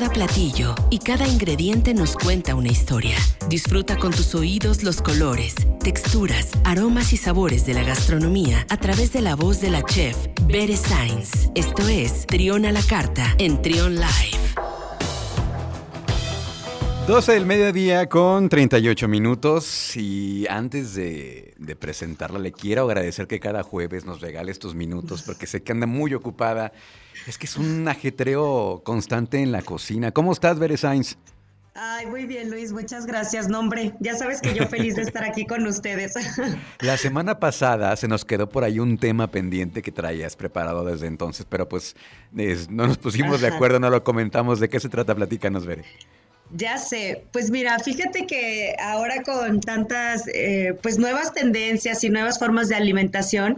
Cada platillo y cada ingrediente nos cuenta una historia. Disfruta con tus oídos los colores, texturas, aromas y sabores de la gastronomía a través de la voz de la chef Bere Sainz. Esto es Trión a la Carta en Trión Live. 12 del mediodía con 38 minutos y antes de, presentarla le quiero agradecer que cada jueves nos regale estos minutos porque sé que anda muy ocupada. Es que es un ajetreo constante en la cocina. ¿Cómo estás, Bere Sainz? Ay, muy bien, Luis, muchas gracias. Nombre, ya sabes que yo feliz de estar aquí con ustedes. La semana pasada se nos quedó por ahí un tema pendiente que traías preparado desde entonces, pero pues no nos pusimos de acuerdo, no lo comentamos. ¿De qué se trata? Platícanos, Bere. Ya sé, pues mira, fíjate que ahora con tantas eh, pues nuevas tendencias y nuevas formas de alimentación,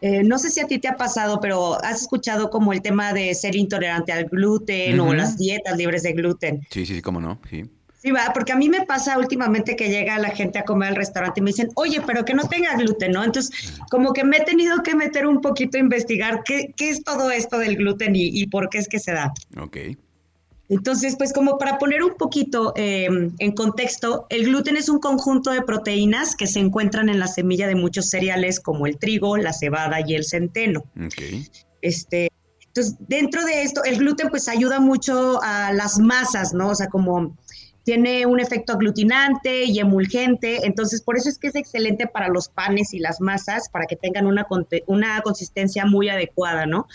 eh, no sé si a ti te ha pasado, pero has escuchado como el tema de ser intolerante al gluten o las dietas libres de gluten. Sí, sí, sí, cómo no, sí. Sí, va, porque a mí me pasa últimamente que llega la gente a comer al restaurante y me dicen, oye, pero que no tenga gluten, ¿no? Entonces, como que me he tenido que meter un poquito a investigar qué, qué es todo esto del gluten y, y por qué es que se da. Ok. Entonces, pues como para poner un poquito eh, en contexto, el gluten es un conjunto de proteínas que se encuentran en la semilla de muchos cereales como el trigo, la cebada y el centeno. Okay. Este, entonces, dentro de esto, el gluten pues ayuda mucho a las masas, ¿no? O sea, como tiene un efecto aglutinante y emulgente, entonces por eso es que es excelente para los panes y las masas, para que tengan una, una consistencia muy adecuada, ¿no?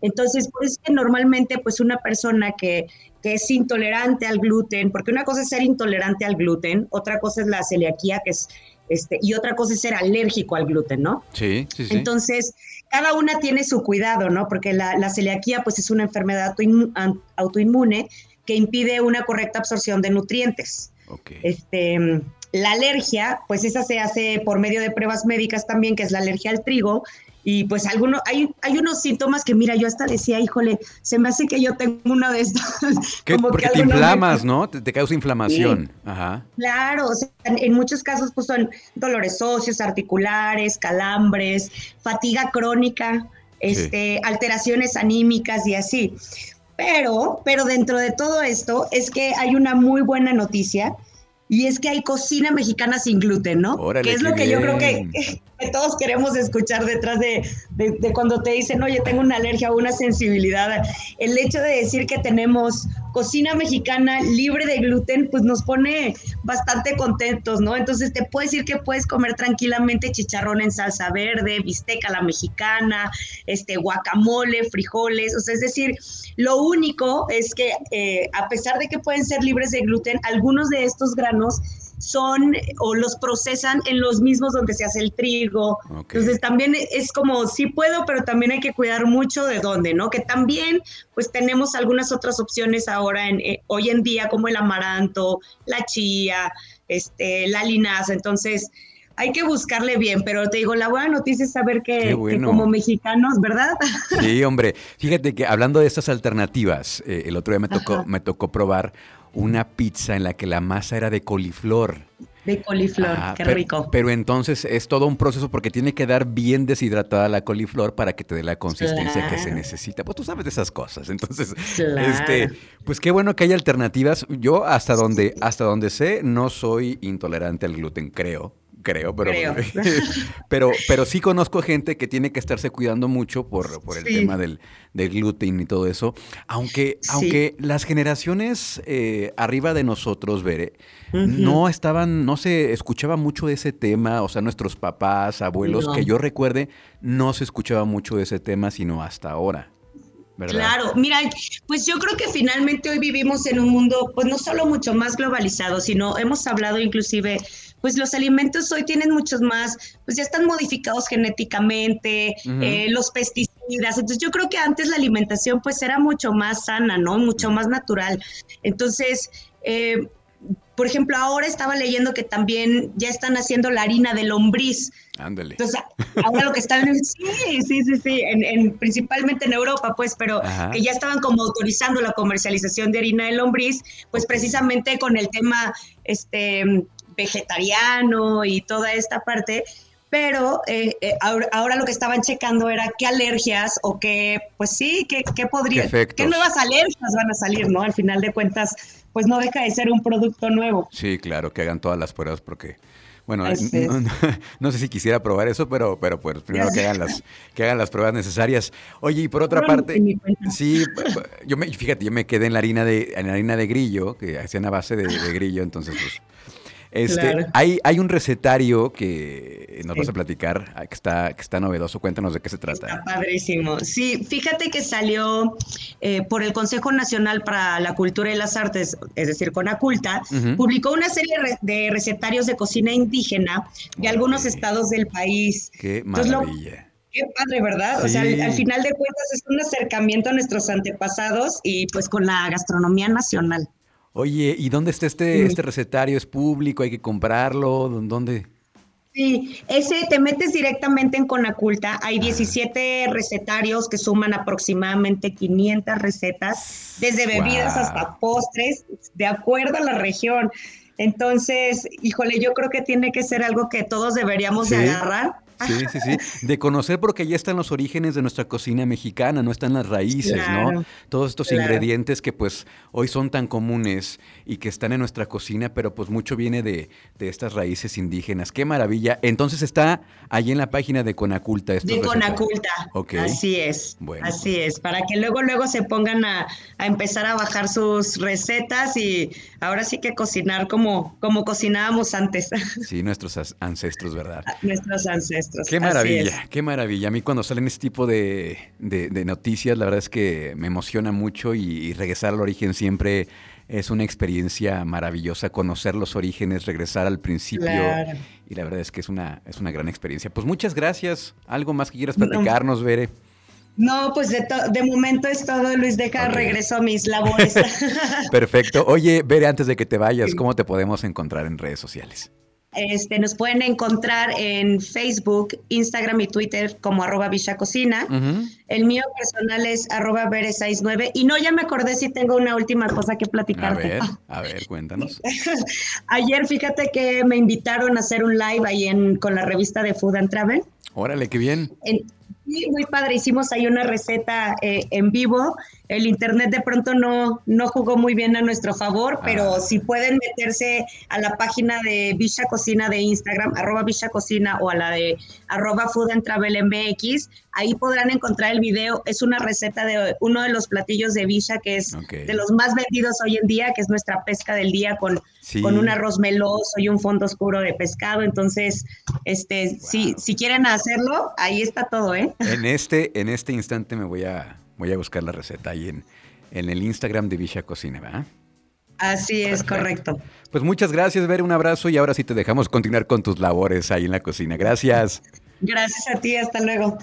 Entonces, por eso es que normalmente pues una persona que, que es intolerante al gluten, porque una cosa es ser intolerante al gluten, otra cosa es la celiaquía, que es, este, y otra cosa es ser alérgico al gluten, ¿no? Sí, sí, sí. Entonces, cada una tiene su cuidado, ¿no? Porque la, la celiaquía pues es una enfermedad autoinmune que impide una correcta absorción de nutrientes. Este, la alergia, pues esa se hace por medio de pruebas médicas también, que es la alergia al trigo. Y pues algunos, hay, hay unos síntomas que, mira, yo hasta decía, híjole, se me hace que yo tengo uno de estos. Como porque te inflamas, ¿no? Te, causa inflamación. Ajá. Claro, o sea, en, muchos casos pues son dolores óseos, articulares, calambres, fatiga crónica, este, alteraciones anímicas y así. Pero, pero dentro de todo esto es que hay una muy buena noticia y es que hay cocina mexicana sin gluten, ¿no? que es lo que yo creo que, todos queremos escuchar detrás de, cuando te dicen, oye, tengo una alergia o una sensibilidad. El hecho de decir que tenemos cocina mexicana libre de gluten, pues nos pone bastante contentos, ¿no? Entonces te puedo decir que puedes comer tranquilamente chicharrón en salsa verde, bisteca la mexicana, este guacamole, frijoles, o sea, es decir, lo único es que eh, a pesar de que pueden ser libres de gluten, algunos de estos granos son o los procesan en los mismos donde se hace el trigo. Entonces también es como, sí puedo, pero también hay que cuidar mucho de dónde, ¿no? Que también pues tenemos algunas otras opciones ahora, en, eh, hoy en día, como el amaranto, la chía, este, la linaza. Entonces hay que buscarle bien, pero te digo, la buena noticia es saber que, como mexicanos, ¿verdad? Sí, hombre. Fíjate que hablando de estas alternativas, eh, el otro día me tocó, me tocó probar una pizza en la que la masa era de coliflor. De coliflor, qué rico. Pero entonces es todo un proceso porque tiene que dar bien deshidratada la coliflor para que te dé la consistencia que se necesita. Pues tú sabes de esas cosas. Entonces, este, pues qué bueno que hay alternativas. Yo hasta donde, hasta donde sé, no soy intolerante al gluten, creo creo, pero, pero, pero sí conozco gente que tiene que estarse cuidando mucho por, por el tema del, del, gluten y todo eso. Aunque, aunque las generaciones eh, arriba de nosotros, Bere, no estaban, no se escuchaba mucho de ese tema, o sea, nuestros papás, abuelos, que yo recuerde, no se escuchaba mucho de ese tema, sino hasta ahora. ¿Verdad? Claro, mira, pues yo creo que finalmente hoy vivimos en un mundo, pues no solo mucho más globalizado, sino hemos hablado inclusive pues los alimentos hoy tienen muchos más, pues ya están modificados genéticamente, eh, los pesticidas. Entonces yo creo que antes la alimentación pues era mucho más sana, ¿no? Mucho más natural. Entonces, eh, por ejemplo, ahora estaba leyendo que también ya están haciendo la harina de lombriz. Ándale. Entonces, ahora lo que están en, sí, sí, sí, sí, en, principalmente en Europa, pues, pero que ya estaban como autorizando la comercialización de harina de lombriz, pues precisamente con el tema este vegetariano y toda esta parte, pero eh, eh, ahora, lo que estaban checando era qué alergias o qué, pues sí, qué, qué podría, qué, nuevas alergias van a salir, ¿no? Al final de cuentas, pues no deja de ser un producto nuevo. Sí, claro, que hagan todas las pruebas porque... Bueno, no, sé si quisiera probar eso, pero, pero pues primero que hagan las, que hagan las pruebas necesarias. Oye, y por otra parte, sí, yo me, fíjate, yo me quedé en la harina de, en la harina de grillo, que hacían a base de, de grillo, entonces pues este, hay, hay un recetario que nos vas a platicar, ah, que está, que está novedoso. Cuéntanos de qué se trata. Está padrísimo. Sí, fíjate que salió eh, por el Consejo Nacional para la Cultura y las Artes, es decir, Conaculta, publicó una serie de recetarios de cocina indígena de algunos estados del país. Qué maravilla. Qué padre, ¿verdad? O sea, al, al, final de cuentas es un acercamiento a nuestros antepasados y pues con la gastronomía nacional. Oye, ¿y dónde está este, este recetario? ¿Es público? ¿Hay que comprarlo? ¿Dónde? Sí, ese te metes directamente en Conaculta. Hay 17 recetarios que suman aproximadamente 500 recetas, desde bebidas hasta postres, de acuerdo a la región. Entonces, híjole, yo creo que tiene que ser algo que todos deberíamos de agarrar Sí, sí, sí. De conocer porque ya están los orígenes de nuestra cocina mexicana, no están las raíces, ¿no? Todos estos ingredientes que pues hoy son tan comunes y que están en nuestra cocina, pero pues mucho viene de, estas raíces indígenas. Qué maravilla. Entonces está ahí en la página de Conaculta. De Conaculta. Así es. Así es. Para que luego, luego se pongan a, empezar a bajar sus recetas y ahora sí que cocinar como, como cocinábamos antes. Sí, nuestros ancestros, ¿verdad? Nuestros ancestros. Qué maravilla, qué maravilla. A mí cuando salen este tipo de, noticias, la verdad es que me emociona mucho y, regresar al origen siempre es una experiencia maravillosa, conocer los orígenes, regresar al principio. Y la verdad es que es una, es una gran experiencia. Pues muchas gracias. ¿Algo más que quieras platicarnos, no. Bere? No, pues de, de, momento es todo, Luis. Deja, regreso a mis labores. Perfecto. Oye, Bere, antes de que te vayas, ¿cómo te podemos encontrar en redes sociales? Este, nos pueden encontrar en Facebook, Instagram y Twitter como arroba Cocina. El mío personal es arroba 69 Y no, ya me acordé si tengo una última cosa que platicar. A ver, a ver, cuéntanos. Ayer fíjate que me invitaron a hacer un live ahí en, con la revista de Food and Travel. Órale, qué bien. Sí, muy padre. Hicimos ahí una receta eh, en vivo. El internet de pronto no, no jugó muy bien a nuestro favor, pero ah. si pueden meterse a la página de Villa Cocina de Instagram, arroba Villa Cocina o a la de arroba Food and Travel MX, ahí podrán encontrar el video. Es una receta de uno de los platillos de Villa que es de los más vendidos hoy en día, que es nuestra pesca del día con, con un arroz meloso y un fondo oscuro de pescado. Entonces, este, si, si quieren hacerlo, ahí está todo, ¿eh? En este, en este instante me voy a, voy a buscar la receta ahí en, en el Instagram de Villa Cocina, ¿verdad? Así es, correcto. Pues muchas gracias, Ver, un abrazo y ahora sí te dejamos continuar con tus labores ahí en la cocina. Gracias. Gracias a ti, hasta luego.